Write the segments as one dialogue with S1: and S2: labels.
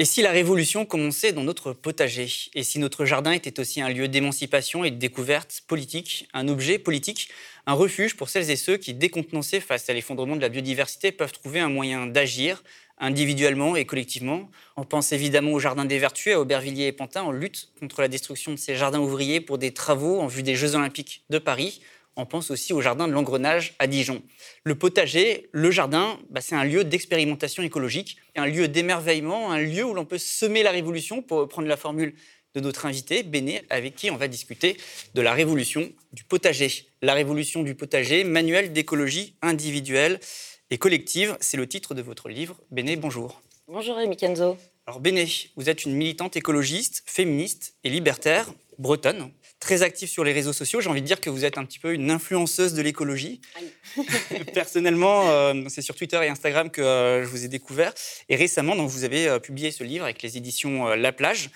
S1: Et si la révolution commençait dans notre potager? Et si notre jardin était aussi un lieu d'émancipation et de découverte politique, un objet politique, un refuge pour celles et ceux qui, décontenancés face à l'effondrement de la biodiversité, peuvent trouver un moyen d'agir individuellement et collectivement? On pense évidemment au Jardin des Vertus, à Aubervilliers et Pantin, en lutte contre la destruction de ces jardins ouvriers pour des travaux en vue des Jeux Olympiques de Paris on pense aussi au jardin de l'engrenage à Dijon. Le potager, le jardin, bah, c'est un lieu d'expérimentation écologique, un lieu d'émerveillement, un lieu où l'on peut semer la révolution, pour prendre la formule de notre invité, Béné, avec qui on va discuter de la révolution du potager. La révolution du potager, manuel d'écologie individuelle et collective, c'est le titre de votre livre. Béné, bonjour.
S2: Bonjour Rémi Kenzo.
S1: Alors Béné, vous êtes une militante écologiste, féministe et libertaire bretonne très active sur les réseaux sociaux. J'ai envie de dire que vous êtes un petit peu une influenceuse de l'écologie. Personnellement, euh, c'est sur Twitter et Instagram que euh, je vous ai découvert. Et récemment, donc, vous avez euh, publié ce livre avec les éditions La Plage.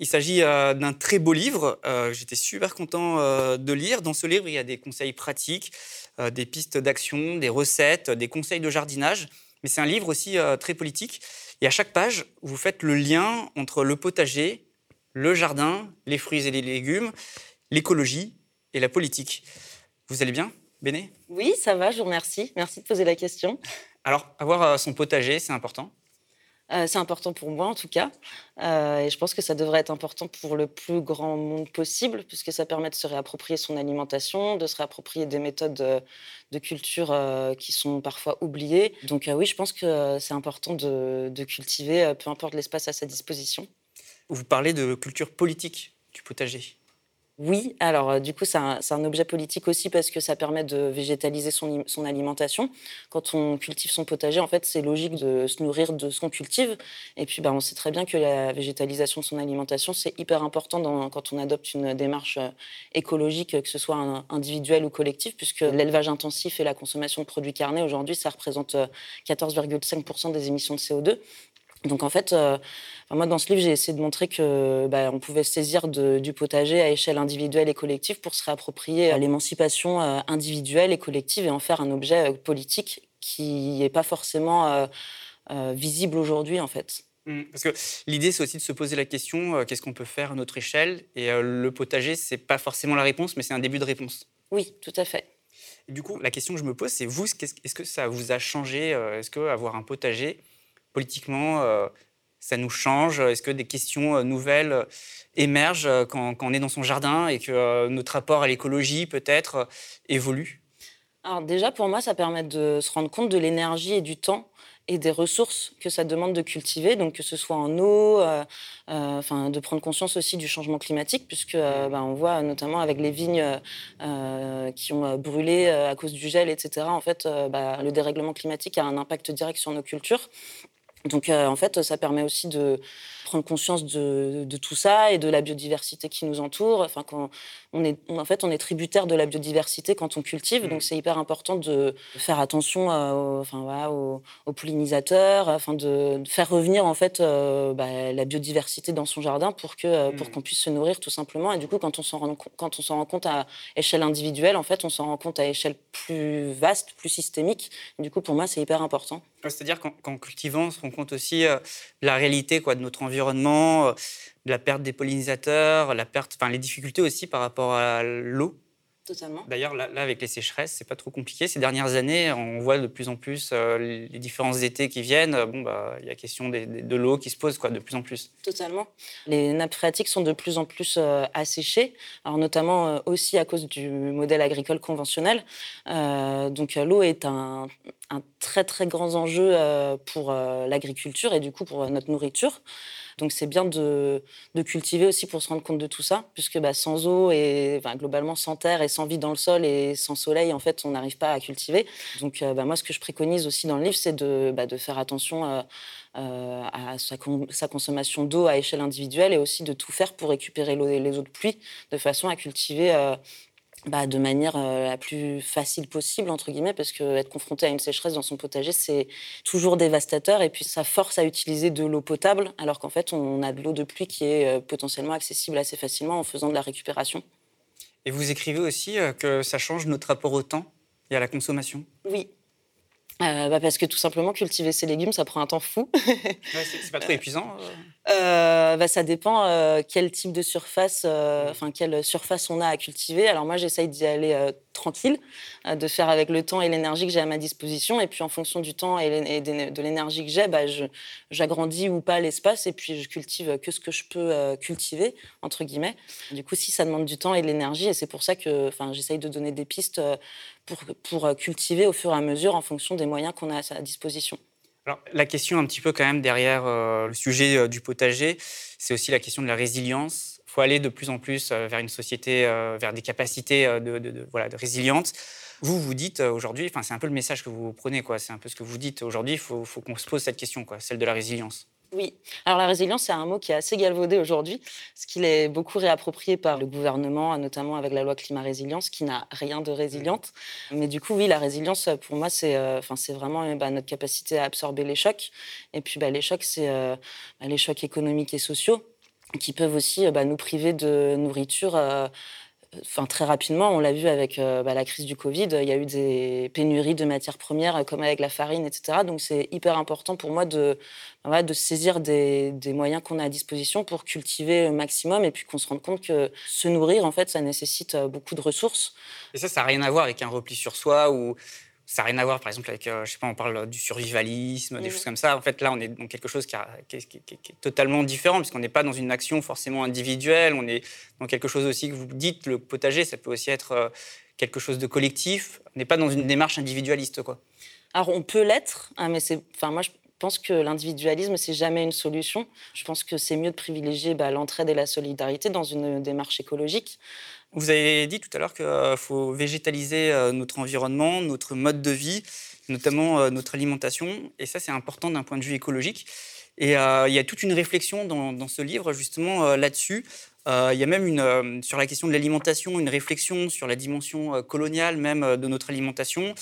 S1: Il s'agit d'un très beau livre. J'étais super content de lire. Dans ce livre, il y a des conseils pratiques, des pistes d'action, des recettes, des conseils de jardinage. Mais c'est un livre aussi très politique. Et à chaque page, vous faites le lien entre le potager, le jardin, les fruits et les légumes, l'écologie et la politique. Vous allez bien, Béné?
S2: Oui, ça va, je vous remercie. Merci de poser la question.
S1: Alors, avoir euh, son potager, c'est important?
S2: Euh, c'est important pour moi en tout cas. Euh, et je pense que ça devrait être important pour le plus grand monde possible, puisque ça permet de se réapproprier son alimentation, de se réapproprier des méthodes de, culture qui sont parfois oubliées. Donc oui, je pense que c'est important de cultiver, peu importe l'espace à sa disposition.
S1: Vous parlez de culture politique du potager.
S2: Oui, alors euh, du coup, c'est un, objet politique aussi parce que ça permet de végétaliser son, alimentation. Quand on cultive son potager, en fait, c'est logique de se nourrir de ce qu'on cultive. Et puis, bah, on sait très bien que la végétalisation de son alimentation, c'est hyper important quand on adopte une démarche euh, écologique, que ce soit individuelle ou collective, puisque l'élevage intensif et la consommation de produits carnés, aujourd'hui, ça représente 14,5% euh, des émissions de CO2. Donc en fait, euh, moi dans ce livre, j'ai essayé de montrer que bah, on pouvait saisir du potager à échelle individuelle et collective pour se réapproprier euh, l'émancipation euh, individuelle et collective et en faire un objet politique qui n'est pas forcément visible aujourd'hui en fait.
S1: Mmh, parce que l'idée, c'est aussi de se poser la question qu'est-ce qu'on peut faire à notre échelle? Et le potager, c'est pas forcément la réponse, mais c'est un début de réponse.
S2: Oui, tout à fait.
S1: du coup, la question que je me pose, c'est vous, est-ce que ça vous a changé Est-ce que avoir un potager, politiquement, euh, ça nous change? Est-ce que des questions euh, nouvelles euh, émergent quand, on est dans son jardin et que notre rapport à l'écologie peut-être évolue?
S2: Alors déjà, pour moi, ça permet de se rendre compte de l'énergie et du temps et des ressources que ça demande de cultiver, donc que ce soit en eau, enfin de prendre conscience aussi du changement climatique, puisque bah, on voit notamment avec les vignes qui ont brûlé à cause du gel, etc. En fait, bah, le dérèglement climatique a un impact direct sur nos cultures. Donc, euh, en fait, ça permet aussi de prendre conscience de, tout ça et de la biodiversité qui nous entoure. Enfin, quand on est, en fait, on est tributaire de la biodiversité quand on cultive, donc mmh. c'est hyper important de faire attention aux, enfin, aux, pollinisateurs, afin de, faire revenir en fait euh, bah, la biodiversité dans son jardin pour que pour mmh. qu'on puisse se nourrir tout simplement. Et du coup, quand on s'en rend, quand on s'en rend compte à échelle individuelle, en fait, on s'en rend compte à échelle plus vaste, plus systémique. du coup, pour moi, c'est hyper important.
S1: C'est-à-dire qu'en cultivant, on se rend compte aussi euh, de la réalité quoi, de notre environnement, euh, de la perte des pollinisateurs, la perte, les difficultés aussi par rapport à l'eau.
S2: Totalement.
S1: D'ailleurs, là, avec les sécheresses, c'est pas trop compliqué. Ces dernières années, on voit de plus en plus euh, les différents étés qui viennent. Bon, bah, il y a question de l'eau qui se pose quoi, de plus en plus.
S2: Totalement. Les nappes phréatiques sont de plus en plus asséchées, alors notamment aussi à cause du modèle agricole conventionnel. donc, l'eau est un, un très très grand enjeu euh, pour euh, l'agriculture et du coup pour notre nourriture. Donc c'est bien de, cultiver aussi pour se rendre compte de tout ça, puisque bah, sans eau et globalement sans terre et sans vie dans le sol et sans soleil, en fait, on n'arrive pas à cultiver. Donc euh, bah, moi, ce que je préconise aussi dans le livre, c'est de, bah, faire attention à sa, consommation d'eau à échelle individuelle et aussi de tout faire pour récupérer les eaux de pluie de façon à cultiver bah, de manière euh, la plus facile possible, entre guillemets, parce qu'être confronté à une sécheresse dans son potager, c'est toujours dévastateur. Et puis, ça force à utiliser de l'eau potable, alors qu'en fait, on a de l'eau de pluie qui est euh, potentiellement accessible assez facilement en faisant de la récupération.
S1: Et vous écrivez aussi euh, que ça change notre rapport au temps et à la consommation?
S2: Oui. euh, bah Parce que tout simplement, cultiver ses légumes, ça prend un temps fou.
S1: ouais, c'est pas trop épuisant euh?
S2: Euh, bah, Ça dépend quel type de surface, enfin quelle surface on a à cultiver. Alors moi, j'essaye d'y aller tranquille, de faire avec le temps et l'énergie que j'ai à ma disposition. Et puis en fonction du temps et, de l'énergie que j'ai, bah, j'agrandis ou pas l'espace et puis je cultive que ce que je peux cultiver, entre guillemets. Du coup, si ça demande du temps et de l'énergie, et c'est pour ça que j'essaye de donner des pistes pour, pour euh, cultiver au fur et à mesure en fonction des moyens qu'on a à sa disposition.
S1: Alors, la question un petit peu quand même derrière euh, le sujet euh, du potager, c'est aussi la question de la résilience. Il faut aller de plus en plus vers une société, vers des capacités de, voilà, de résilience. Vous, vous dites aujourd'hui, c'est un peu le message que vous prenez, quoi. C'est un peu ce que vous dites aujourd'hui. Il faut, faut qu'on se pose cette question, quoi, celle de la résilience.
S2: Oui. Alors la résilience, c'est un mot qui est assez galvaudé aujourd'hui, parce qu'il est beaucoup réapproprié par le gouvernement, notamment avec la loi climat résilience, qui n'a rien de résiliente. Mais du coup, oui, la résilience, pour moi, c'est euh, c'est vraiment bah, notre capacité à absorber les chocs. Et puis bah, les chocs, c'est euh, bah, les chocs économiques et sociaux qui peuvent aussi bah, nous priver de nourriture. Euh, enfin, très rapidement, on l'a vu avec euh, bah, la crise du Covid, il y a eu des pénuries de matières premières, euh, comme avec la farine, etc. Donc, c'est hyper important pour moi de, saisir des, des moyens qu'on a à disposition pour cultiver au maximum et puis qu'on se rende compte que se nourrir, en fait, ça nécessite euh, beaucoup de ressources.
S1: Et ça, ça n'a rien à voir avec un repli sur soi ou ça n'a rien à voir, par exemple, avec, euh, je sais pas, on parle du survivalisme, des mmh. choses comme ça. En fait, là, on est dans quelque chose qui, est totalement différent, puisqu'on n'est pas dans une action forcément individuelle, on est dans quelque chose aussi que vous dites, le potager, ça peut aussi être euh, quelque chose de collectif. On n'est pas dans une démarche individualiste, quoi.
S2: Alors, on peut l'être, hein, mais c'est, enfin, moi, je pense que l'individualisme, c'est jamais une solution. Je pense que c'est mieux de privilégier bah, l'entraide et la solidarité dans une démarche écologique.
S1: Vous avez dit tout à l'heure qu'il euh, faut végétaliser euh, notre environnement, notre mode de vie, notamment euh, notre alimentation. Et ça, c'est important d'un point de vue écologique. Et il y a toute une réflexion dans, ce livre justement là-dessus. Il y a même une, sur la question de l'alimentation, une réflexion sur la dimension coloniale même de notre alimentation.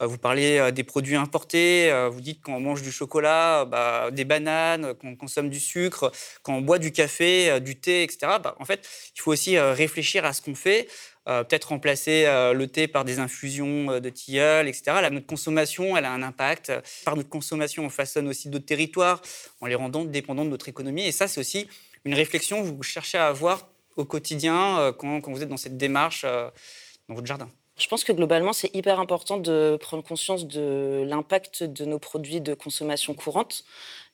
S1: Euh, vous parlez euh, des produits importés, euh, vous dites qu'on mange du chocolat, bah, des bananes, qu'on consomme du sucre, qu'on boit du café, du thé, etc. Bah, en fait, il faut aussi réfléchir à ce qu'on fait. peut-être remplacer le thé par des infusions de tilleul, etc. Là, notre consommation, elle a un impact. Par notre consommation, on façonne aussi d'autres territoires en les rendant dépendants de notre économie. Et ça, c'est aussi une réflexion que vous cherchez à avoir au quotidien quand, quand vous êtes dans cette démarche dans votre jardin?
S2: Je pense que globalement, c'est hyper important de prendre conscience de l'impact de nos produits de consommation courante.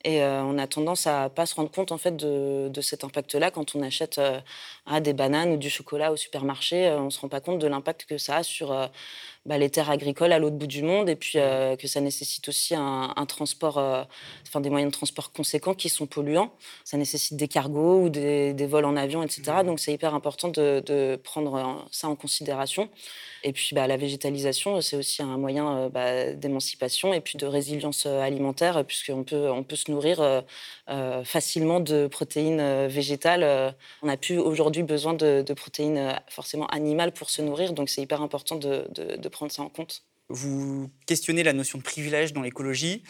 S2: Et euh, on a tendance à pas se rendre compte en fait de, cet impact-là quand on achète euh, des bananes ou du chocolat au supermarché. Euh, on se rend pas compte de l'impact que ça a sur bah, les terres agricoles à l'autre bout du monde et puis que ça nécessite aussi un, transport, enfin des moyens de transport conséquents qui sont polluants. Ça nécessite des cargos ou des, vols en avion, etc. Donc c'est hyper important de, de, prendre ça en considération. Et puis bah, la végétalisation, c'est aussi un moyen bah, d'émancipation et puis de résilience alimentaire puisqu'on peut, on peut se nourrir euh, euh, facilement de protéines euh, végétales. On n'a plus aujourd'hui besoin de, protéines forcément animales pour se nourrir, donc c'est hyper important de, prendre ça en compte.
S1: Vous questionnez la notion de privilège dans l'écologie.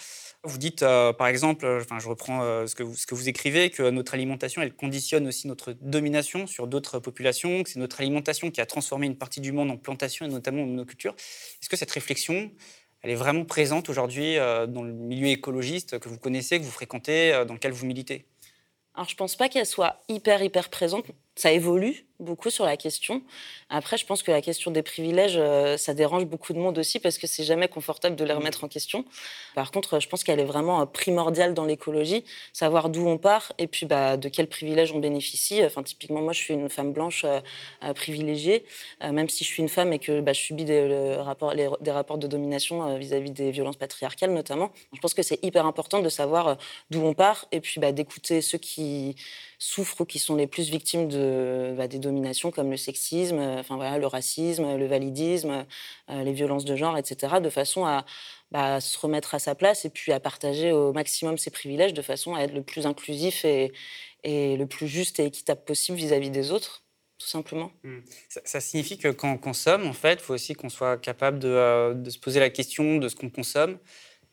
S1: Vous dites, par exemple, enfin, je reprends ce, que vous, ce que vous écrivez, que notre alimentation, elle conditionne aussi notre domination sur d'autres populations, que c'est notre alimentation qui a transformé une partie du monde en plantation et notamment en monoculture. Est-ce que cette réflexion, elle est vraiment présente aujourd'hui euh, dans le milieu écologiste que vous connaissez, que vous fréquentez, euh, dans lequel vous militez?
S2: Alors, je ne pense pas qu'elle soit hyper, hyper présente. Ça évolue, beaucoup sur la question. Après, je pense que la question des privilèges, euh, ça dérange beaucoup de monde aussi parce que c'est jamais confortable de les remettre en question. Par contre, je pense qu'elle est vraiment euh, primordiale dans l'écologie, savoir d'où on part et puis bah, de quels privilèges on bénéficie. Enfin, typiquement, moi, je suis une femme blanche euh, privilégiée, même si je suis une femme et que bah, je subis des, rapports, des rapports de domination vis-à-vis des violences patriarcales notamment. Je pense que c'est hyper important de savoir d'où on part et puis bah, d'écouter ceux qui souffrent ou qui sont les plus victimes de, bah, des dominations comme le sexisme, euh, enfin voilà, le racisme, le validisme, euh, les violences de genre, etc., de façon à bah, se remettre à sa place et puis à partager au maximum ses privilèges de façon à être le plus inclusif et, le plus juste et équitable possible vis-à-vis des autres tout simplement.
S1: Mmh. Ça, signifie que quand on consomme, en fait, il faut aussi qu'on soit capable de, euh, de, se poser la question de ce qu'on consomme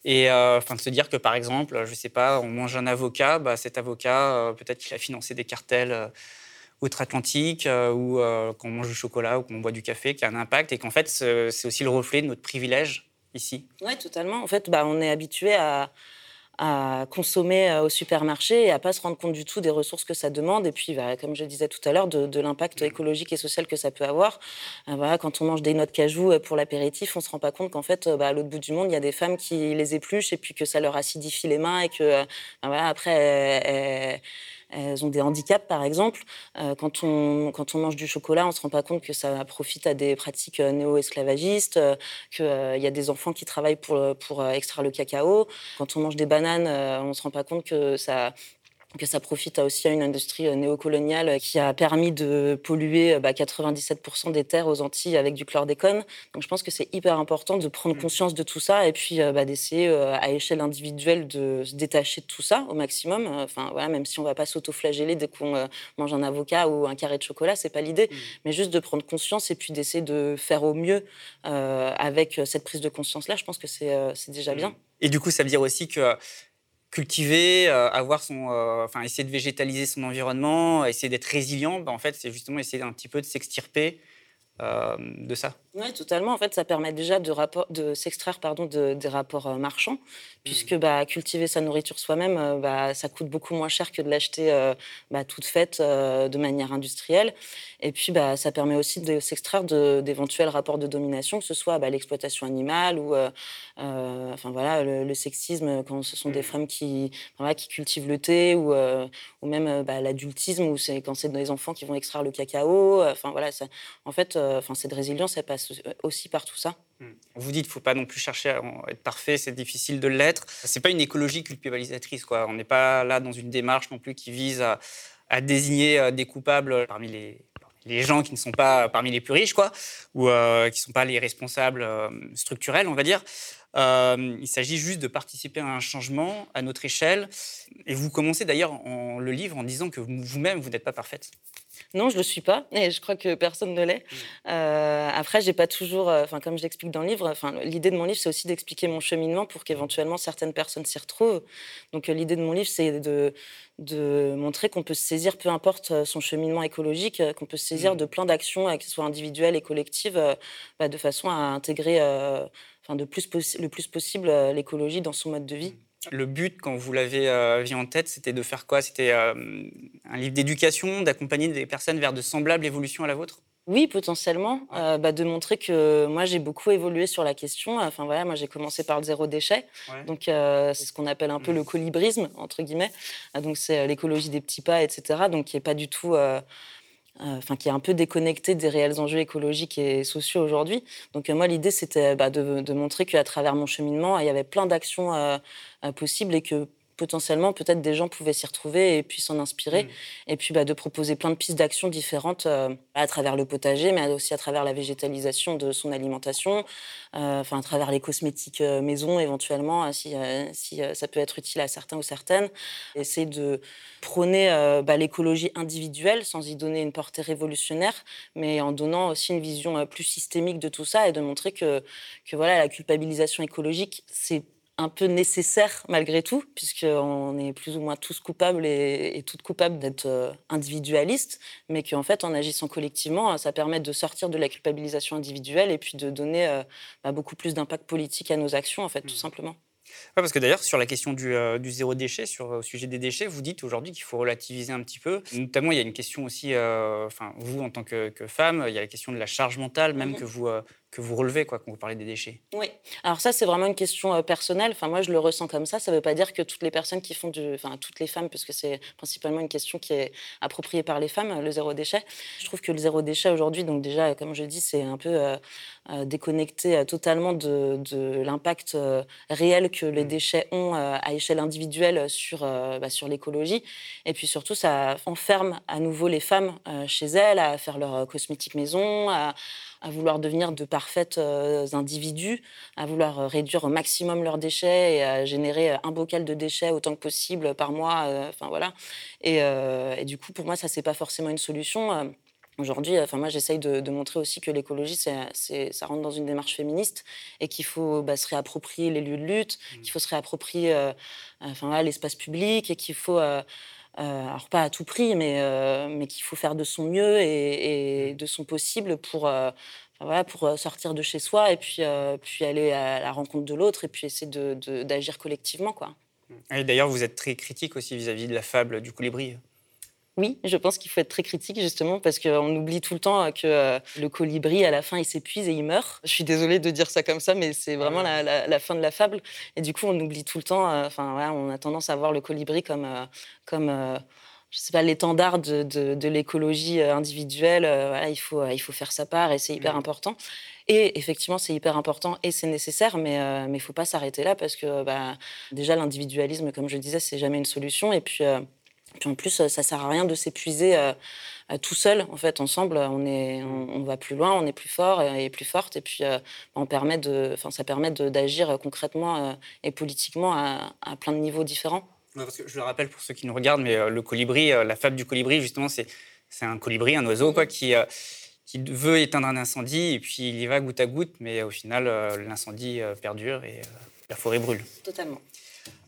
S1: et enfin de se dire que par exemple, je sais pas, on mange un avocat, bah, cet avocat, peut-être qu'il a financé des cartels outre-Atlantique euh, ou euh, quand on mange du chocolat ou qu'on boit du café qui a un impact et qu'en fait c'est aussi le reflet de notre privilège ici
S2: Oui, totalement. En fait, bah, on est habitué à, à consommer euh, au supermarché et à pas se rendre compte du tout des ressources que ça demande. Et puis, bah, comme je le disais tout à l'heure, de, l'impact écologique et social que ça peut avoir. Euh, quand on mange des noix de cajou euh, pour l'apéritif, on se rend pas compte qu'en fait, bah, à l'autre bout du monde, il y a des femmes qui les épluchent et puis que ça leur acidifie les mains et que bah, après, elles ont des handicaps, par exemple. Euh, quand, on, quand on mange du chocolat, on ne se rend pas compte que ça profite à des pratiques euh, néo-esclavagistes, euh, qu'il y a des enfants qui travaillent pour, pour extraire le cacao. Quand on mange des bananes, on ne se rend pas compte que ça que ça profite aussi à une industrie euh, néocoloniale qui a permis de polluer 97% bah, des terres aux Antilles avec du chlordécone. Donc je pense que c'est hyper important de prendre mmh. conscience de tout ça et puis euh, bah, d'essayer euh, à échelle individuelle de se détacher de tout ça au maximum. Enfin voilà, même si on va pas s'auto-flageller dès qu'on mange un avocat ou un carré de chocolat, c'est pas l'idée, mmh. mais juste de prendre conscience et puis d'essayer de faire au mieux avec cette prise de conscience là. Je pense que c'est déjà mmh. bien.
S1: Et du coup, ça veut dire aussi que cultiver, euh, avoir son, euh, enfin essayer de végétaliser son environnement, essayer d'être résilient, ben, en fait, c'est justement essayer un petit peu de s'extirper euh, de ça.
S2: Oui, totalement. En fait, ça permet déjà de, de s'extraire pardon, de, des rapports euh, marchands, puisque mmh. bah, cultiver sa nourriture soi-même, euh, bah, ça coûte beaucoup moins cher que de l'acheter bah, toute faite de manière industrielle. Et puis, bah, ça permet aussi de s'extraire d'éventuels rapports de domination, que ce soit bah, l'exploitation animale ou enfin, voilà, le, sexisme, quand ce sont des mmh. femmes qui, qui cultivent le thé, ou, ou même l'adultisme, ou quand c'est des enfants qui vont extraire le cacao. Enfin, voilà, ça, en fait, enfin, cette résilience, elle passe aussi par tout ça.
S1: Hmm. Vous dites faut pas non plus chercher à être parfait, c'est difficile de l'être. Ce n'est pas une écologie culpabilisatrice. Quoi. On n'est pas là dans une démarche non plus qui vise à, désigner euh, des coupables parmi les, les, gens qui ne sont pas parmi les plus riches, quoi, ou euh, qui ne sont pas les responsables euh, structurels, on va dire. Il s'agit juste de participer à un changement à notre échelle. Et vous commencez d'ailleurs le livre en disant que vous-même, vous n'êtes pas parfaite.
S2: Non, je ne le suis pas, et je crois que personne ne l'est. Euh, après, j'ai pas toujours, euh, enfin, comme je l'explique dans le livre, enfin, l'idée de mon livre, c'est aussi d'expliquer mon cheminement pour qu'éventuellement certaines personnes s'y retrouvent. Donc, euh, l'idée de mon livre, c'est de, de montrer qu'on peut se saisir, peu importe son cheminement écologique, qu'on peut se saisir mmh. de plein d'actions, que ce soit individuelles et collectives, bah, de façon à intégrer, enfin, de plus le plus possible l'écologie dans son mode de vie. Mmh.
S1: Le but, quand vous l'avez euh, vu en tête, c'était de faire quoi? C'était euh, un livre d'éducation, d'accompagner des personnes vers de semblables évolutions à la vôtre?
S2: Oui, potentiellement, euh, bah, de montrer que moi j'ai beaucoup évolué sur la question. Enfin voilà, moi j'ai commencé par le zéro déchet, donc c'est ce qu'on appelle un peu le mmh. colibrisme entre guillemets. donc c'est l'écologie des petits pas, etc. Donc qui est pas du tout euh, enfin qui est un peu déconnecté des réels enjeux écologiques et sociaux aujourd'hui. Donc euh, moi, l'idée, c'était bah, de, montrer qu'à travers mon cheminement, il y avait plein d'actions euh, possibles et que potentiellement, peut-être des gens pouvaient s'y retrouver et puis s'en inspirer. Mmh. Et puis bah, de proposer plein de pistes d'action différentes euh, à travers le potager, mais aussi à travers la végétalisation de son alimentation, euh, enfin à travers les cosmétiques euh, maison éventuellement, si, si ça peut être utile à certains ou certaines. Essayer de prôner bah, l'écologie individuelle sans y donner une portée révolutionnaire, mais en donnant aussi une vision plus systémique de tout ça et de montrer que, que voilà, la culpabilisation écologique, c'est un peu nécessaire malgré tout, puisqu'on est plus ou moins tous coupables et, toutes coupables d'être euh, individualistes, mais qu'en fait, en agissant collectivement, ça permet de sortir de la culpabilisation individuelle et puis de donner euh, bah, beaucoup plus d'impact politique à nos actions, en fait, tout mmh. simplement.
S1: parce que d'ailleurs, sur la question du, euh, zéro déchet, sur le sujet des déchets, vous dites aujourd'hui qu'il faut relativiser un petit peu. Notamment, il y a une question aussi, enfin, vous en tant que, femme, il y a la question de la charge mentale, même mmh que vous que vous relevez quoi, quand vous parlez des déchets
S2: Oui. Alors ça, c'est vraiment une question euh, personnelle. Enfin, moi, je le ressens comme ça. Ça ne veut pas dire que toutes les personnes qui font du... Enfin, toutes les femmes, puisque c'est principalement une question qui est appropriée par les femmes, le zéro déchet. Je trouve que le zéro déchet aujourd'hui, donc déjà, comme je dis, c'est un peu euh, euh, déconnecté totalement de, de l'impact réel que les mmh. déchets ont à échelle individuelle sur, bah, sur l'écologie. Et puis surtout, ça enferme à nouveau les femmes chez elles à faire leur cosmétique maison, à à vouloir devenir de parfaits euh, individus, à vouloir euh, réduire au maximum leurs déchets et à générer euh, un bocal de déchets autant que possible par mois. Enfin voilà. Et, du coup, pour moi, ça c'est pas forcément une solution. Aujourd'hui, enfin moi, j'essaye de, montrer aussi que l'écologie, ça rentre dans une démarche féministe et qu'il faut bah, se réapproprier les lieux de lutte, mmh. qu'il faut se réapproprier, enfin l'espace public et qu'il faut alors pas à tout prix, mais, mais qu'il faut faire de son mieux et, de son possible pour, voilà, pour sortir de chez soi et puis, puis aller à la rencontre de l'autre et puis essayer d'agir collectivement. Quoi.
S1: Et d'ailleurs, vous êtes très critique aussi vis-à-vis de la fable du colibri.
S2: Oui, je pense qu'il faut être très critique justement parce qu'on oublie tout le temps que euh, le colibri, à la fin, il s'épuise et il meurt. Je suis désolée de dire ça comme ça, mais c'est vraiment la, fin de la fable. Et du coup, on oublie tout le temps. Euh, enfin, on a tendance à voir le colibri comme, euh, comme je sais pas, l'étendard de, l'écologie individuelle. voilà, il faut, il faut faire sa part et c'est hyper mmh. important. Et effectivement, c'est hyper important et c'est nécessaire, mais il ne faut pas s'arrêter là parce que bah, déjà, l'individualisme, comme je disais, c'est jamais une solution. Et puis, puis en plus, ça sert à rien de s'épuiser euh, euh, tout seul. En fait, ensemble, on, est, on, va plus loin, on est plus fort et plus forte. Et puis, euh, on permet de, ça permet d'agir concrètement et politiquement à, plein de niveaux différents.
S1: parce que je le rappelle pour ceux qui nous regardent, mais le colibri, la fable du colibri, justement, c'est un colibri, un oiseau, quoi, qui, qui veut éteindre un incendie et puis il y va goutte à goutte, mais au final, l'incendie perdure et la forêt brûle.
S2: Totalement.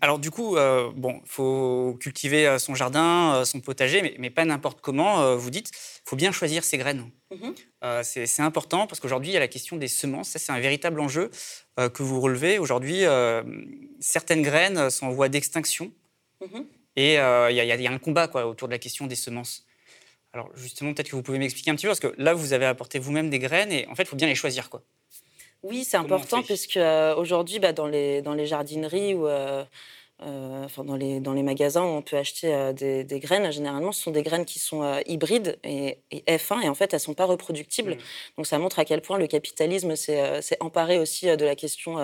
S1: Alors du coup, euh, bon, faut cultiver euh, son jardin, euh, son potager, mais, pas n'importe comment. vous dites, faut bien choisir ses graines. Mm-hmm. c'est important parce qu'aujourd'hui, il y a la question des semences. Ça, c'est un véritable enjeu que vous relevez. Aujourd'hui, certaines graines sont en voie d'extinction. Mm-hmm. Et il y, a un combat quoi, autour de la question des semences. Alors justement, peut-être que vous pouvez m'expliquer un petit peu, parce que là, vous avez apporté vous-même des graines, et en fait, il faut bien les choisir. quoi.
S2: Oui, c'est important puisque euh, aujourd'hui, bah, dans, les, dans les jardineries ou euh, enfin, dans, les, dans les magasins où on peut acheter des, des, graines, généralement, ce sont des graines qui sont hybrides et, F1 et en fait, elles ne sont pas reproductibles. Mmh. Donc ça montre à quel point le capitalisme s'est emparé aussi de la question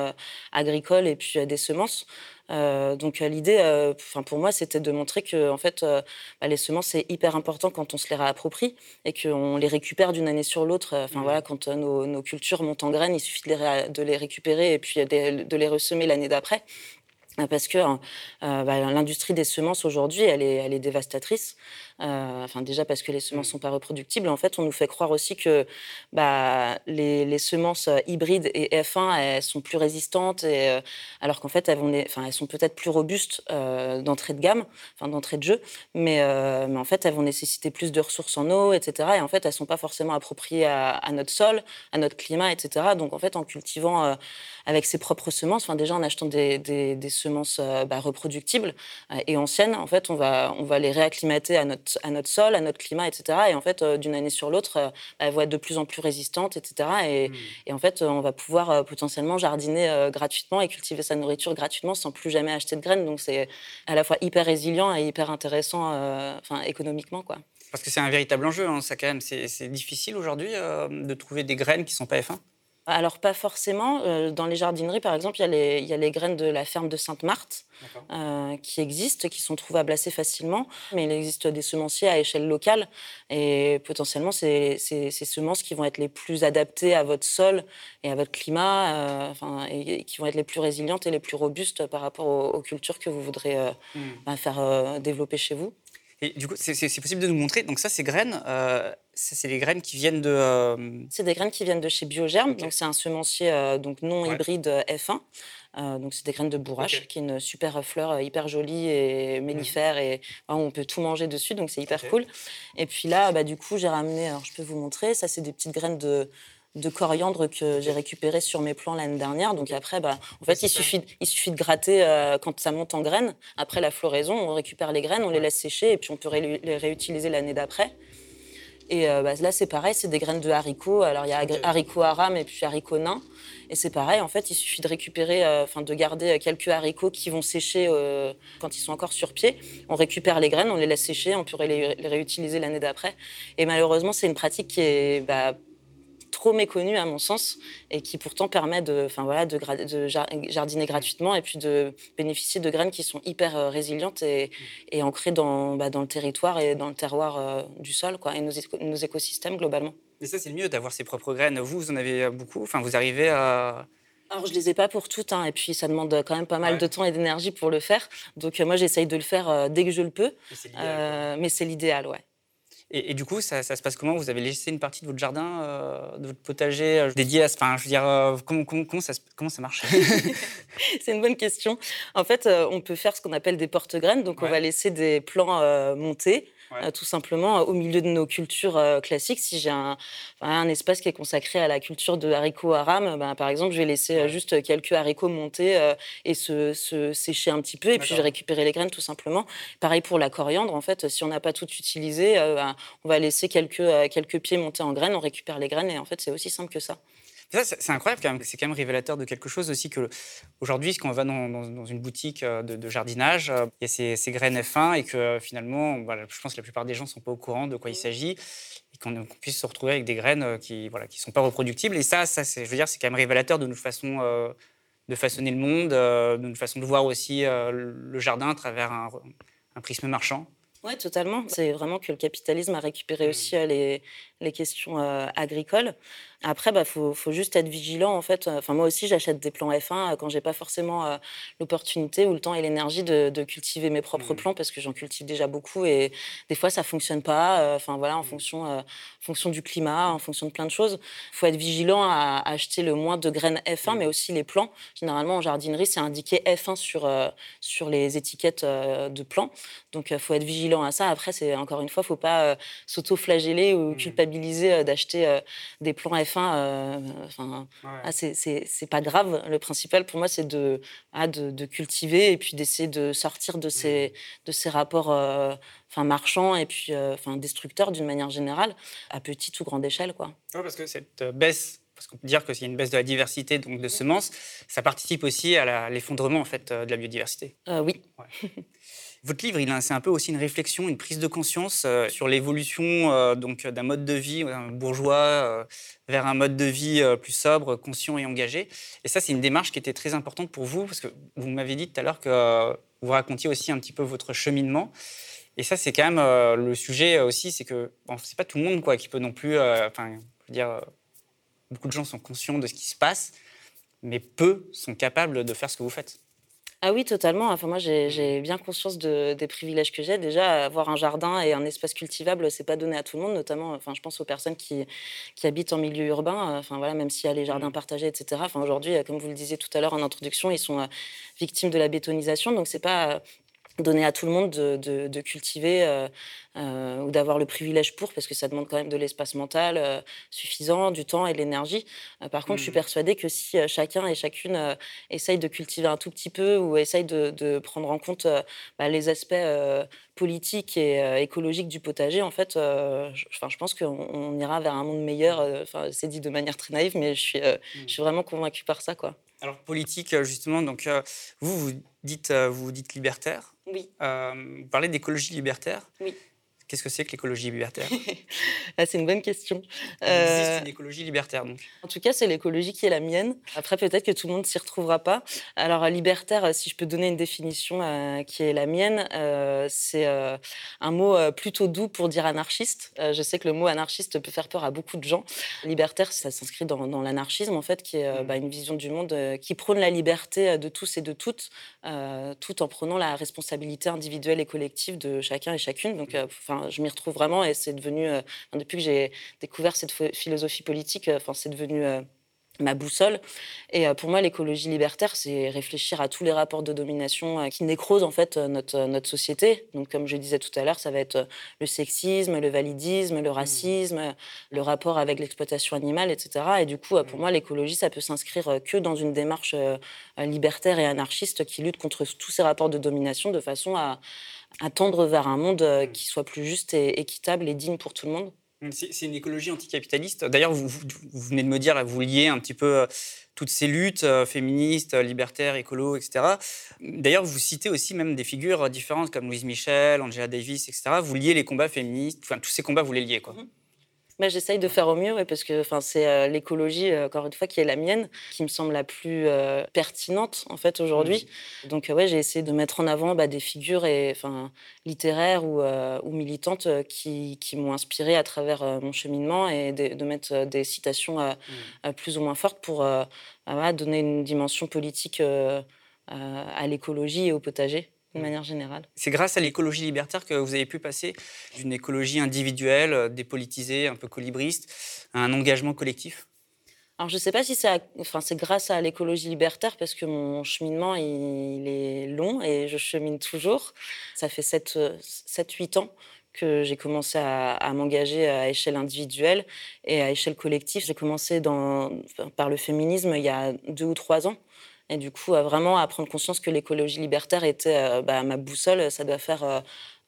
S2: agricole et puis des semences. Euh, donc euh, l'idée, euh, pour moi, c'était de montrer que en fait, bah, les semences c'est hyper important quand on se les réapproprie et qu'on les récupère d'une année sur l'autre. Enfin voilà, quand nos, cultures montent en graines, il suffit de les, de les récupérer et puis de les ressemer l'année d'après parce que hein, bah, l'industrie des semences aujourd'hui, elle est dévastatrice. Euh, enfin, déjà parce que les semences ne mmh. sont pas reproductibles. En fait, on nous fait croire aussi que bah, les, semences euh, hybrides et F1, elles sont plus résistantes, et, euh, alors qu'en fait, elles, enfin, elles sont peut-être plus robustes d'entrée de gamme, enfin, d'entrée de jeu, mais, mais, en fait, elles vont nécessiter plus de ressources en eau, etc. Et en fait, elles ne sont pas forcément appropriées à, notre sol, à notre climat, etc. Donc, en fait, en cultivant avec ses propres semences, enfin, déjà en achetant des, des, semences bah, reproductibles et anciennes, en fait, on va, on va les réacclimater à notre à notre sol, à notre climat, etc. Et en fait, euh, d'une année sur l'autre, euh, elles vont être de plus en plus résistantes, etc. Et, hmm. et en fait, on va pouvoir euh, potentiellement jardiner gratuitement et cultiver sa nourriture gratuitement sans plus jamais acheter de graines. Donc c'est à la fois hyper résilient et hyper intéressant enfin, économiquement. Quoi.
S1: Parce que c'est un véritable enjeu, hein, ça quand même. C'est difficile aujourd'hui de trouver des graines qui ne sont pas F1
S2: alors, pas forcément. Euh, dans les jardineries, par exemple, il y, a les, graines de la ferme de Sainte-Marthe euh, qui existent, qui sont trouvables assez facilement. Mais il existe des semenciers à échelle locale. Et potentiellement, c'est ces semences qui vont être les plus adaptées à votre sol et à votre climat, euh, et, qui vont être les plus résilientes et les plus robustes par rapport aux, cultures que vous voudrez hmm. bah, faire développer chez vous.
S1: Et du coup, c'est possible de nous montrer. Donc ça, ces graines, euh, c'est des graines qui viennent de. Euh,
S2: c'est des graines qui viennent de chez Biogerm. Donc c'est un semencier euh, donc non hybride F1. donc c'est des graines de bourrache, qui est une super fleur hyper jolie et mellifère et on peut tout manger dessus. Donc c'est hyper cool. Et puis là, bah, du coup, j'ai ramené. Alors je peux vous montrer. Ça, c'est des petites graines de de coriandre que j'ai récupéré sur mes plants l'année dernière. Donc après, bah, en fait, il suffit, il suffit de gratter euh, quand ça monte en graines. Après la floraison, on récupère les graines, on les laisse sécher et puis on peut les réutiliser l'année d'après. Et euh, bah, là, c'est pareil, c'est des graines de haricots. Alors, il y a haricots aram et puis haricots nains. Et c'est pareil, en fait, il suffit de récupérer, euh, enfin, de garder quelques haricots qui vont sécher quand ils sont encore sur pied. On récupère les graines, on les laisse sécher, on peut les, réutiliser l'année d'après. Et malheureusement, c'est une pratique qui est bah, trop méconnu à mon sens et qui pourtant permet de, enfin voilà, de, de, jardiner gratuitement et puis de bénéficier de graines qui sont hyper euh, résilientes et, et ancrées dans, bah, dans, le territoire et dans le terroir euh, du sol quoi, et nos, nos écosystèmes globalement.
S1: Et ça, c'est le mieux d'avoir ses propres graines. Vous, vous en avez beaucoup. Enfin, vous arrivez à.
S2: Alors, je les ai pas pour toutes, hein, et puis ça demande quand même pas mal de temps et d'énergie pour le faire. Donc, euh, moi, j'essaye de le faire dès que je le peux. Mais c'est l'idéal, ouais.
S1: Et, du coup, ça, se passe comment? Vous avez laissé une partie de votre jardin, euh, de votre potager euh, dédié à ce. Enfin, je veux dire, euh, comment, comment, ça, comment ça marche?
S2: C'est une bonne question. En fait, on peut faire ce qu'on appelle des porte-graines. Donc, on va laisser des plants monter. Euh, tout simplement au milieu de nos cultures euh, classiques. Si j'ai un, un, espace qui est consacré à la culture de haricots aram, ben, par exemple, je vais laisser euh, juste quelques haricots monter et se, sécher un petit peu, et puis je vais récupérer les graines tout simplement. Pareil pour la coriandre, en fait, si on n'a pas tout utilisé, ben, on va laisser quelques, quelques pieds monter en graines, on récupère les graines, et en fait, c'est aussi simple que ça
S1: c'est incroyable quand même. C'est quand même révélateur de quelque chose aussi que aujourd'hui, quand on va dans, une boutique euh, de, jardinage, euh, il y a ces, graines F1 et que finalement, voilà, je pense que la plupart des gens ne sont pas au courant de quoi il s'agit et qu'on puisse se retrouver avec des graines euh, qui voilà qui sont pas reproductibles. Et ça, ça je veux dire, c'est quand même révélateur de notre façon de façonner le monde, de notre façon de voir aussi le jardin à travers un, un prisme marchand.
S2: Oui, totalement. C'est vraiment que le capitalisme a récupéré mmh. aussi les, les questions agricoles. Après, il bah, faut, faut, juste être vigilant. En fait, enfin, moi aussi, j'achète des plants F1 quand j'ai pas forcément l'opportunité ou le temps et l'énergie de, cultiver mes propres mmh. plants parce que j'en cultive déjà beaucoup et des fois, ça fonctionne pas. Enfin, voilà, en mmh. fonction, fonction du climat, en fonction de plein de choses. Il faut être vigilant à, acheter le moins de graines F1, mais aussi les plants. Généralement, en jardinerie, c'est indiqué F1 sur, sur les étiquettes de plants. Donc, il faut être vigilant à ça. Après, c'est encore une fois, faut pas s'auto-flageller ou culpabiliser euh, d'acheter euh, des plans F1. Euh, enfin, ah, c'est pas grave. Le principal pour moi, c'est de, ah, de, cultiver et puis d'essayer de sortir de ces, de ces rapports enfin marchands et puis enfin destructeurs d'une manière générale, à petite ou grande échelle. Quoi.
S1: parce que cette baisse parce qu'on peut dire qu'il y a une baisse de la diversité donc de semences, ça participe aussi à l'effondrement en fait de la biodiversité.
S2: oui.
S1: Votre livre, c'est un peu aussi une réflexion, une prise de conscience euh, sur l'évolution euh, donc d'un mode de vie bourgeois euh, vers un mode de vie plus sobre, conscient et engagé. Et ça, c'est une démarche qui était très importante pour vous, parce que vous m'avez dit tout à l'heure que vous racontiez aussi un petit peu votre cheminement. Et ça, c'est quand même le sujet aussi, c'est que bon, c'est pas tout le monde quoi qui peut non plus, enfin, je dire, beaucoup de gens sont conscients de ce qui se passe, mais peu sont capables de faire ce que vous faites.
S2: Ah oui, totalement. Enfin, moi, j'ai bien conscience de, des privilèges que j'ai. Déjà, avoir un jardin et un espace cultivable, c'est pas donné à tout le monde, notamment, enfin, je pense aux personnes qui, qui habitent en milieu urbain. Enfin, voilà, même s'il y a les jardins mmh. partagés, etc. Enfin, aujourd'hui, comme vous le disiez tout à l'heure en introduction, ils sont euh, victimes de la bétonisation. Donc, c'est pas donner à tout le monde de, cultiver euh, euh, ou d'avoir le privilège pour, parce que ça demande quand même de l'espace mental euh, suffisant, du temps et de l'énergie. par contre, je suis mmh. persuadée que si chacun et chacune essaye de cultiver un tout petit peu ou essaye de, prendre en compte bah, les aspects politiques et écologiques du potager, en fait, je, je pense qu'on ira vers un monde meilleur. Enfin, c'est dit de manière très naïve, mais je suis, je suis mmh. vraiment convaincue par ça. Quoi.
S1: Alors politique, justement, donc vous, vous dites, vous, vous dites libertaire.
S2: Oui.
S1: vous parlez d'écologie libertaire.
S2: Oui.
S1: Qu'est-ce que c'est que l'écologie libertaire
S2: ah, C'est une bonne question.
S1: Il existe euh, une écologie libertaire, donc.
S2: En tout cas, c'est l'écologie qui est la mienne. Après, peut-être que tout le monde s'y retrouvera pas. Alors, libertaire, si je peux donner une définition euh, qui est la mienne, euh, c'est un mot plutôt doux pour dire anarchiste. je sais que le mot anarchiste peut faire peur à beaucoup de gens. Libertaire, ça s'inscrit dans, l'anarchisme, en fait, qui est mmh. bah, une vision du monde qui prône la liberté de tous et de toutes, tout en prenant la responsabilité individuelle et collective de chacun et chacune. Donc, enfin je m'y retrouve vraiment et c'est devenu, euh, depuis que j'ai découvert cette philosophie politique, euh, enfin, c'est devenu euh, ma boussole. Et pour moi, l'écologie libertaire, c'est réfléchir à tous les rapports de domination qui nécrosent en fait notre, notre société. Donc, comme je disais tout à l'heure, ça va être le sexisme, le validisme, le mmh. racisme, le rapport avec l'exploitation animale, etc. Et du coup, pour mmh. moi, l'écologie, ça peut s'inscrire que dans une démarche libertaire et anarchiste qui lutte contre tous ces rapports de domination de façon à à tendre vers un monde euh, mm. qui soit plus juste et équitable et digne pour tout le monde.
S1: C'est une écologie anticapitaliste. D'ailleurs, vous, venez de me dire, là, vous liez un petit peu euh, toutes ces luttes euh, féministes, libertaires, écolo, etc. D'ailleurs, vous citez aussi même des figures différentes comme Louise Michel, Angela Davis, etc. Vous liez les combats féministes, enfin tous ces combats, vous les liez, quoi. Mm-hmm.
S2: Bah, j'essaye de faire au mieux, parce que c'est euh, l'écologie, euh, encore une fois, qui est la mienne, qui me semble la plus euh, pertinente, en fait, aujourd'hui. Mmh. Donc, ouais, j'ai essayé de mettre en avant bah, des figures et, littéraires ou, ou militantes qui, qui m'ont inspiré à travers mon cheminement et de, mettre des citations mmh. plus ou moins fortes pour donner une dimension politique à l'écologie et au potager. Manière générale.
S1: C'est grâce à l'écologie libertaire que vous avez pu passer d'une écologie individuelle, dépolitisée, un peu colibriste, à un engagement collectif?
S2: Alors, je ne sais pas si c'est enfin, grâce à l'écologie libertaire, parce que mon cheminement, il, est long et je chemine toujours. Ça fait 7-8 ans que j'ai commencé à, m'engager à échelle individuelle et à échelle collective. J'ai commencé dans, par le féminisme il y a deux ou trois ans. Et du coup, vraiment à prendre conscience que l'écologie libertaire était euh, bah, ma boussole, ça doit faire euh,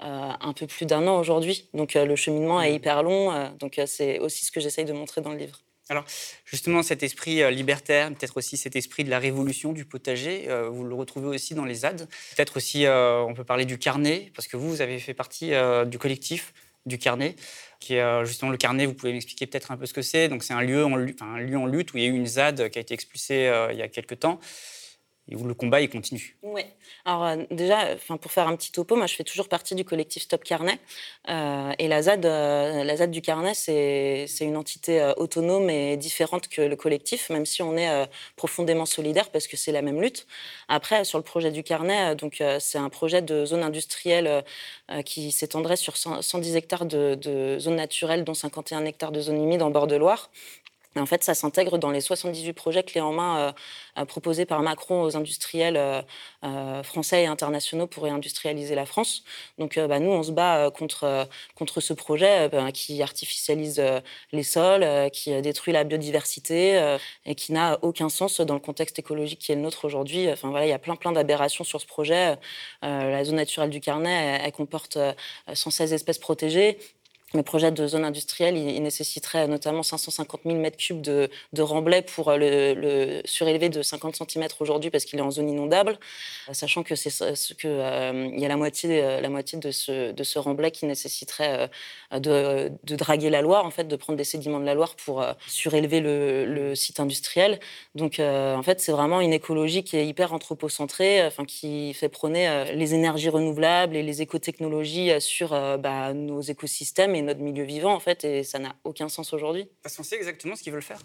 S2: euh, un peu plus d'un an aujourd'hui. Donc le cheminement est mmh. hyper long. donc c'est aussi ce que j'essaye de montrer dans le livre.
S1: Alors, justement, cet esprit euh, libertaire, peut-être aussi cet esprit de la révolution du potager, euh, vous le retrouvez aussi dans les ZAD. Peut-être aussi, euh, on peut parler du carnet, parce que vous, vous avez fait partie du collectif du carnet, qui est justement le carnet, vous pouvez m'expliquer peut-être un peu ce que c'est. Donc, c'est un, lieu en, lutte où il y a eu une ZAD qui a été expulsée il y a quelques temps où le combat il continue.
S2: Oui. Alors euh, déjà, pour faire un petit topo, moi je fais toujours partie du collectif Stop Carnet euh, et la ZAD, euh, la ZAD du Carnet, c'est une entité autonome et différente que le collectif, même si on est profondément solidaire parce que c'est la même lutte. Après, sur le projet du Carnet, donc c'est un projet de zone industrielle qui s'étendrait sur 110 hectares de, de zones naturelles, dont 51 hectares de zones humides en bord de Loire en fait, ça s'intègre dans les 78 projets clés en main euh, euh, proposés par Macron aux industriels euh, français et internationaux pour réindustrialiser la France. Donc, bah, nous, on se bat contre, ce projet bah, qui artificialise les sols, qui détruit la biodiversité et qui n'a aucun sens dans le contexte écologique qui est le nôtre aujourd'hui. Enfin, voilà, il y a plein, plein d'aberrations sur ce projet. la zone naturelle du Carnet, elle comporte 116 espèces protégées. Le projet de zone industrielle, il, nécessiterait notamment 550 000 m3 de, de remblai pour euh, le, surélever de 50 cm aujourd'hui parce qu'il est en zone inondable, euh, sachant que c'est ce que euh, il y a la moitié, la moitié de ce, de ce remblai qui nécessiterait de, draguer la Loire, en fait, de prendre des sédiments de la Loire pour surélever le, le, site industriel. Donc, en fait, c'est vraiment une écologie qui est hyper anthropocentrée, enfin, qui fait prôner les énergies renouvelables et les écotechnologies sur bah, nos écosystèmes notre milieu vivant, en fait, et ça n'a aucun sens aujourd'hui.
S1: Parce qu'on sait exactement ce qu'ils veulent faire.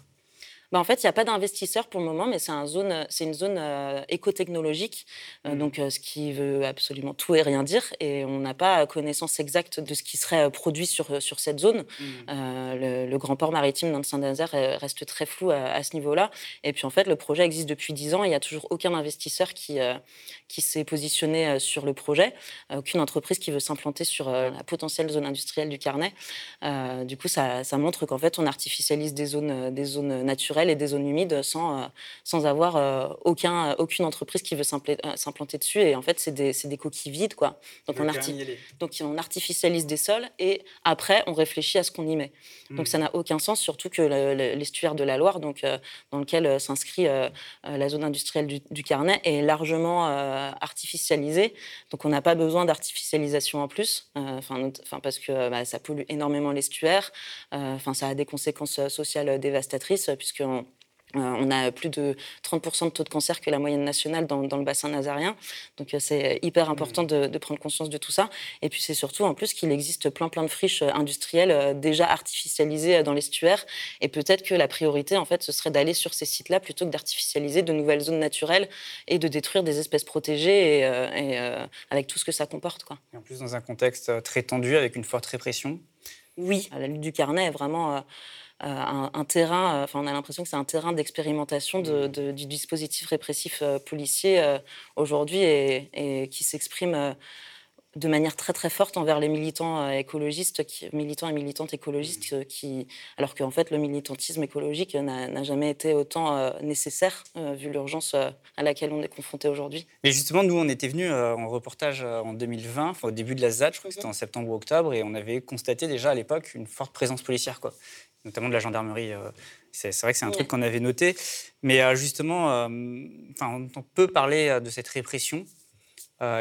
S2: Bah, en fait, il n'y a pas d'investisseurs pour le moment, mais c'est un zone, c'est une zone euh, écotechnologique, euh, mmh. donc euh, ce qui veut absolument tout et rien dire. Et on n'a pas connaissance exacte de ce qui serait produit sur, sur cette zone. Mmh. Le, grand port maritime dans Saint-Nazaire reste très flou à, ce niveau-là. Et puis en fait, le projet existe depuis 10 ans et il n'y a toujours aucun investisseur qui, qui s'est positionné sur le projet, aucune entreprise qui veut s'implanter sur la potentielle zone industrielle du Carnet. du coup, ça, ça montre qu'en fait, on artificialise des zones, des zones naturelles et des zones humides sans, euh, sans avoir euh, aucun, aucune entreprise qui veut euh, s'implanter dessus. Et en fait, c'est des, des, coquilles vides. Quoi. Donc, on Donc on artificialise des sols et après, on réfléchit à ce qu'on y met. Donc hmm. ça n'a aucun sens, surtout que l'estuaire de la Loire, donc, dans lequel s'inscrit la zone industrielle du, Carnet, est largement artificialisé. Donc on n'a pas besoin d'artificialisation en plus, enfin parce que bah, ça pollue énormément l'estuaire. Enfin, ça a des conséquences sociales dévastatrices, puisque euh, on a plus de 30% de taux de cancer que la moyenne nationale dans, le bassin nazarien. Donc euh, c'est hyper important mmh. de, prendre conscience de tout ça. Et puis c'est surtout en plus qu'il existe plein plein de friches euh, industrielles déjà artificialisées dans l'estuaire. Et peut-être que la priorité en fait ce serait d'aller sur ces sites-là plutôt que d'artificialiser de nouvelles zones naturelles et de détruire des espèces protégées et, avec tout ce que ça comporte. Quoi.
S1: Et en plus dans un contexte très tendu avec une forte répression.
S2: Oui, la lutte du carnet est vraiment euh, un, terrain, euh, enfin on a l'impression que c'est un terrain d'expérimentation de, mmh. du dispositif répressif euh, policier aujourd'hui et, qui s'exprime de manière très très forte envers les militants écologistes, qui, militants et militantes écologistes, qui, alors qu'en fait le militantisme écologique n'a jamais été autant nécessaire vu l'urgence à laquelle on est confronté aujourd'hui.
S1: Mais justement, nous, on était venus en reportage en 2020, au début de la ZAD, je crois que c'était en septembre ou octobre, et on avait constaté déjà à l'époque une forte présence policière. Quoi notamment de la gendarmerie. Euh, c'est vrai que c'est un truc qu'on avait noté. Mais euh, justement, euh, on peut parler de cette répression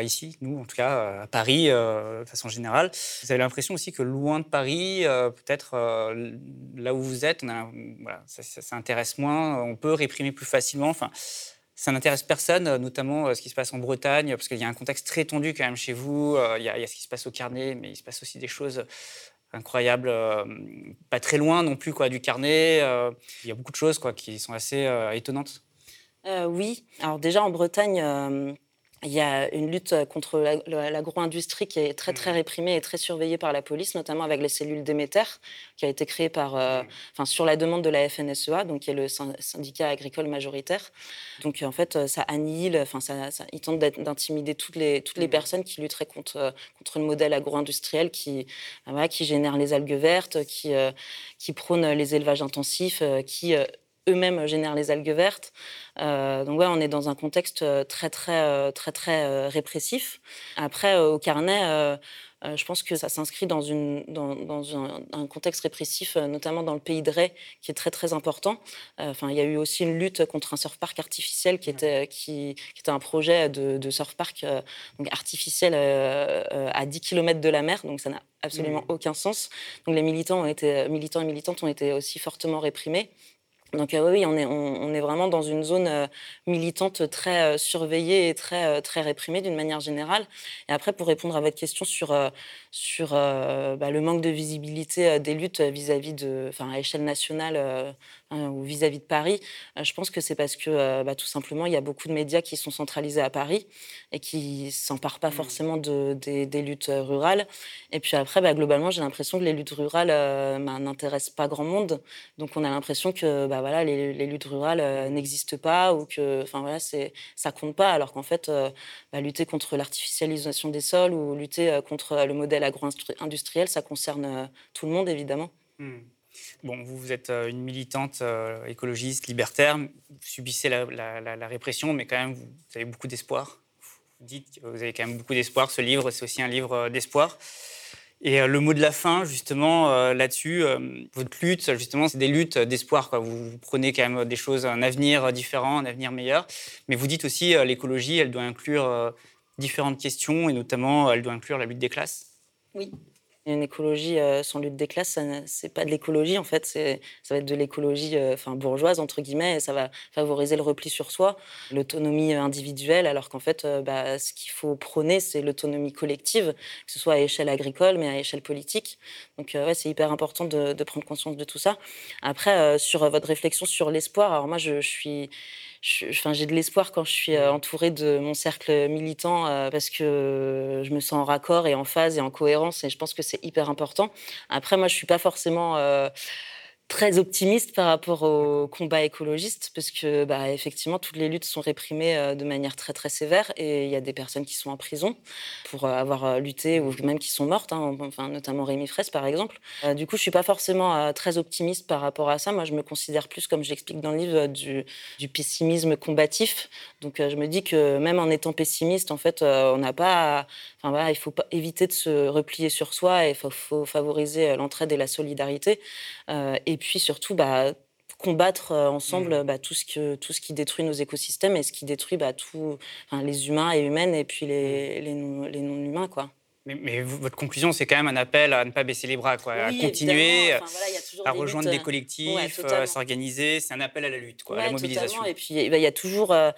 S1: ici, nous en tout cas, à Paris, de façon générale. Vous avez l'impression aussi que loin de Paris, peut-être là où vous êtes, ça, intéresse moins, on peut réprimer plus facilement. Enfin, ça n'intéresse personne, notamment ce qui se passe en Bretagne, parce qu'il y a un contexte très tendu quand même chez vous. Il y, a ce qui se passe au Carnet, mais il se passe aussi des choses incroyable, euh, pas très loin non plus quoi, du carnet. Euh, il y a beaucoup de choses quoi, qui sont assez euh, étonnantes.
S2: oui, alors déjà en Bretagne, Il y a une lutte contre l'agro-industrie qui est très très mmh. réprimée et très surveillée par la police, notamment avec les cellules Déméter, qui a été créée par, euh, mmh. enfin, sur la demande de la FNSEA, donc qui est le syndicat agricole majoritaire. Donc en fait, ça annihile, enfin, ça, ça, ils tentent d'intimider toutes les, toutes les mmh. personnes qui lutteraient contre, contre le modèle agro-industriel qui, qui génère les algues vertes, qui, euh, qui prône les élevages intensifs, euh, qui eux-mêmes génèrent les algues vertes. Euh, donc ouais, on est dans un contexte euh, très très euh, très très répressif. Après, au carnet, je pense que ça s'inscrit dans, une, dans, un, contexte répressif, notamment dans le pays de Ray, qui est très très important. Enfin, il y a eu aussi une lutte contre un surf park artificiel qui était, qui, était un projet de, de surf park donc artificiel à 10 km de la mer, donc ça n'a absolument mmh. aucun sens. Donc les militants, ont été, militants et militantes ont été aussi fortement réprimés. Donc euh, oui, on est, vraiment dans une zone euh, militante très euh, surveillée et très, très réprimée d'une manière générale. Et après, pour répondre à votre question sur, sur bah, le manque de visibilité des luttes vis-à-vis de, enfin, à échelle nationale Hein, ou vis-à-vis de Paris, euh, je pense que c'est parce que euh, bah, tout simplement, il y a beaucoup de médias qui sont centralisés à Paris et qui ne s'emparent pas mmh. forcément de, des, luttes euh, rurales. Et puis après, bah, globalement, j'ai l'impression que les luttes rurales n'intéressent pas grand monde. Donc on a l'impression que voilà, les, luttes rurales n'existent pas ou que enfin, voilà, ça compte pas, alors qu'en fait, lutter contre l'artificialisation des sols ou lutter contre le modèle agro-industriel, ça concerne tout le monde, évidemment. Mmh.
S1: Bon, vous, vous êtes euh, une militante euh, écologiste, libertaire, vous subissez la, répression, mais quand même, vous avez beaucoup d'espoir. Vous dites que vous avez quand même beaucoup d'espoir. Ce livre, c'est aussi un livre euh, d'espoir. Et le mot de la fin, justement, là-dessus, votre lutte, justement, c'est des luttes d'espoir. Vous, vous, prenez quand même des choses, un avenir différent, un avenir meilleur. Mais vous dites aussi, l'écologie, elle doit inclure différentes questions, et notamment, elle doit inclure la lutte des classes.
S2: Une écologie euh, sans lutte des classes, c'est pas de l'écologie en fait, ça va être de l'écologie euh, bourgeoise entre guillemets, et ça va favoriser le repli sur soi, l'autonomie individuelle, alors qu'en fait, euh, bah, ce qu'il faut prôner, c'est l'autonomie collective, que ce soit à échelle agricole, mais à échelle politique. Donc ouais, c'est hyper important de, prendre conscience de tout ça. Après, sur votre réflexion sur l'espoir, alors moi je suis j'ai de l'espoir quand je suis euh, entourée de mon cercle militant euh, parce que je me sens en raccord et en phase et en cohérence et je pense que c'est hyper important. Après, moi, je suis pas forcément euh, très optimiste par rapport au combat écologiste parce que bah, effectivement toutes les luttes sont réprimées euh, de manière très très sévère et il y a des personnes qui sont en prison pour euh, avoir euh, lutté ou même qui sont mortes, hein, enfin, notamment Rémi Fraisse par exemple. du coup je suis pas forcément très optimiste par rapport à ça. Moi je me considère plus comme j'explique dans le livre du, pessimisme combatif. Donc je me dis que même en étant pessimiste en fait on n'a pas, enfin voilà il faut pas éviter de se replier sur soi et il faut, favoriser l'entraide et la solidarité. Et puis surtout bah, combattre euh, ensemble mmh. bah, tout, ce que, tout ce qui détruit nos écosystèmes et ce qui détruit bah, tout, les humains et humaines et puis les, mmh. les non-humains. quoi.
S1: Mais, votre conclusion, c'est quand même un appel à ne pas baisser les bras, quoi, à continuer, à rejoindre des collectifs, à s'organiser. C'est un appel à la lutte, quoi, à la mobilisation.
S2: Et puis, il y a toujours euh,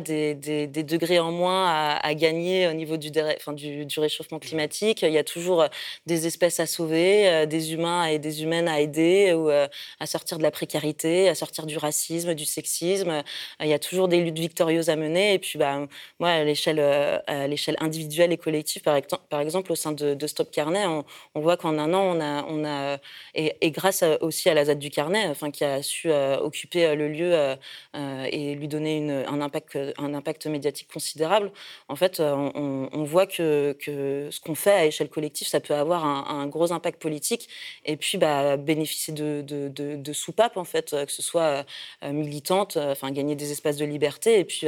S2: des, des, degrés en moins à, gagner au niveau du, du, du, réchauffement climatique. Il y a toujours euh, des espèces à sauver, euh, des humains et des humaines à aider, ou à sortir de la précarité, à sortir du racisme, du sexisme. Il y a toujours des luttes victorieuses à mener. Et puis, bah, moi, à l'échelle individuelle et collective, par exemple, exemple, au sein de, Stop Carnet, on, voit qu'en un an, on a, on a et, grâce aussi à la ZAD du Carnet, enfin, qui a su euh, occuper euh, le lieu euh, et lui donner une, un, impact, un impact médiatique considérable, en fait, on, voit que, que ce qu'on fait à échelle collective, ça peut avoir un, gros impact politique et puis bah, bénéficier de, de, de, soupapes, en fait, que ce soit militante, enfin, gagner des espaces de liberté et puis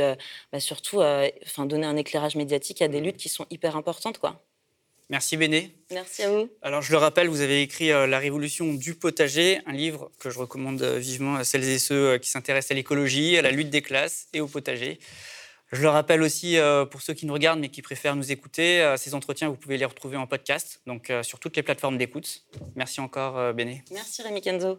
S2: bah, surtout enfin, donner un éclairage médiatique à des luttes qui sont hyper importantes. Quoi.
S1: Merci Béné.
S2: Merci à vous.
S1: Alors je le rappelle, vous avez écrit euh, La révolution du potager, un livre que je recommande euh, vivement à celles et ceux euh, qui s'intéressent à l'écologie, à la lutte des classes et au potager. Je le rappelle aussi pour ceux qui nous regardent mais qui préfèrent nous écouter, ces entretiens, vous pouvez les retrouver en podcast, donc sur toutes les plateformes d'écoute. Merci encore Béné.
S2: Merci Rémi Kenzo.